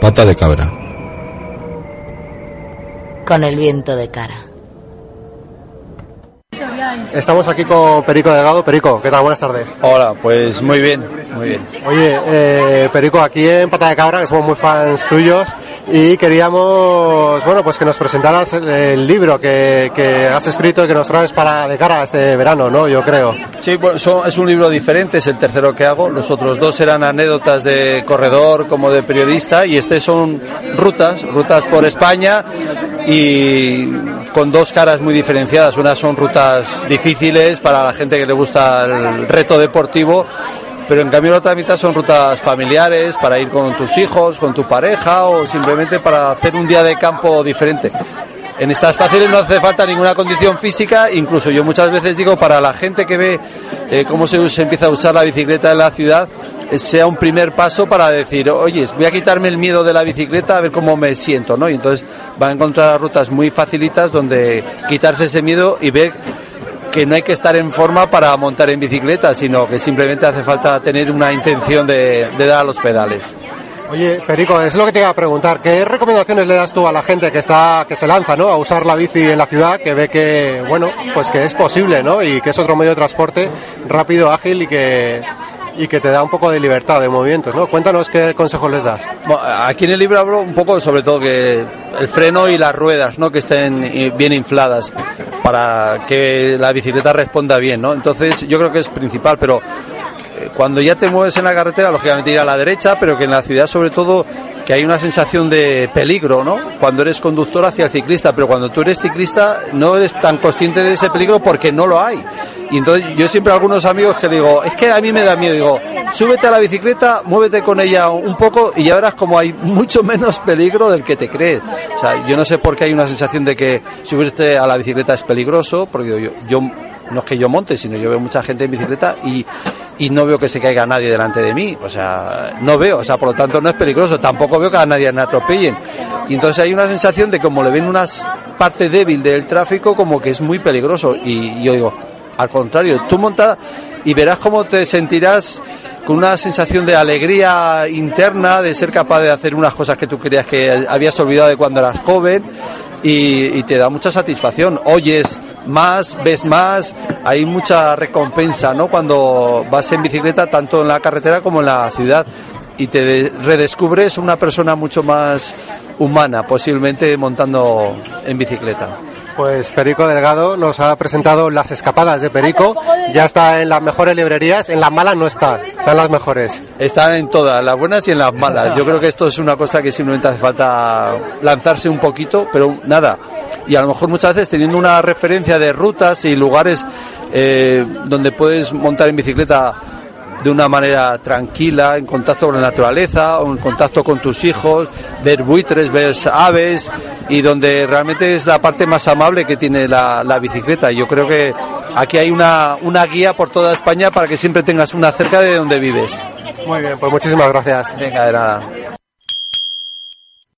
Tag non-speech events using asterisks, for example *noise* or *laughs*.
Pata de cabra. Con el viento de cara. Estamos aquí con Perico Delgado. Perico, ¿qué tal? Buenas tardes. Hola, pues muy bien, muy bien. Oye, eh, Perico, aquí en Pata de Cabra, que somos muy fans tuyos, y queríamos, bueno, pues que nos presentaras el, el libro que, que has escrito y que nos traes para de cara a este verano, ¿no? Yo creo. Sí, bueno, son- es un libro diferente, es el tercero que hago. Los otros dos eran anécdotas de corredor como de periodista y este son rutas, rutas por España y con dos caras muy diferenciadas. Unas son rutas difíciles para la gente que le gusta el reto deportivo, pero en cambio la otra mitad son rutas familiares para ir con tus hijos, con tu pareja o simplemente para hacer un día de campo diferente. En estas fáciles no hace falta ninguna condición física, incluso yo muchas veces digo para la gente que ve eh, cómo se, se empieza a usar la bicicleta en la ciudad, sea un primer paso para decir, oye, voy a quitarme el miedo de la bicicleta a ver cómo me siento, ¿no? Y entonces va a encontrar rutas muy facilitas donde quitarse ese miedo y ver que no hay que estar en forma para montar en bicicleta, sino que simplemente hace falta tener una intención de, dar a los pedales. Oye, Perico, es lo que te iba a preguntar. ¿Qué recomendaciones le das tú a la gente que está, que se lanza, ¿no? A usar la bici en la ciudad, que ve que, bueno, pues que es posible, ¿no? Y que es otro medio de transporte rápido, ágil y que, y que te da un poco de libertad de movimientos, ¿no? Cuéntanos qué consejos les das. Aquí en el libro hablo un poco sobre todo que el freno y las ruedas, ¿no? Que estén bien infladas para que la bicicleta responda bien, ¿no? Entonces yo creo que es principal, pero eh, cuando ya te mueves en la carretera, lógicamente ir a la derecha, pero que en la ciudad sobre todo que hay una sensación de peligro, ¿no? Cuando eres conductor hacia el ciclista, pero cuando tú eres ciclista no eres tan consciente de ese peligro porque no lo hay. Y entonces yo siempre a algunos amigos que digo, es que a mí me da miedo, digo, súbete a la bicicleta, muévete con ella un poco y ya verás como hay *laughs* mucho menos peligro del que te crees. O sea, yo no sé por qué hay una sensación de que subirte a la bicicleta es peligroso, porque yo, yo no es que yo monte, sino yo veo mucha gente en bicicleta y, y no veo que se caiga nadie delante de mí. O sea, no veo, o sea, por lo tanto no es peligroso. Tampoco veo que a nadie me atropellen. Y entonces hay una sensación de como le ven una parte débil del tráfico, como que es muy peligroso. Y yo digo, al contrario, tú montas y verás cómo te sentirás con una sensación de alegría interna, de ser capaz de hacer unas cosas que tú creías que habías olvidado de cuando eras joven y, y te da mucha satisfacción. Oyes más, ves más, hay mucha recompensa, ¿no? Cuando vas en bicicleta, tanto en la carretera como en la ciudad, y te de- redescubres una persona mucho más humana, posiblemente montando en bicicleta. Pues Perico Delgado nos ha presentado Las Escapadas de Perico. Ya está en las mejores librerías, en las malas no está, está en las mejores. Están en todas, las buenas y en las malas. Yo creo que esto es una cosa que simplemente hace falta lanzarse un poquito, pero nada. Y a lo mejor muchas veces teniendo una referencia de rutas y lugares eh, donde puedes montar en bicicleta de una manera tranquila, en contacto con la naturaleza, o en contacto con tus hijos, ver buitres, ver aves, y donde realmente es la parte más amable que tiene la, la bicicleta. Yo creo que aquí hay una, una guía por toda España para que siempre tengas una cerca de donde vives. Muy bien, pues muchísimas gracias. Venga, de nada.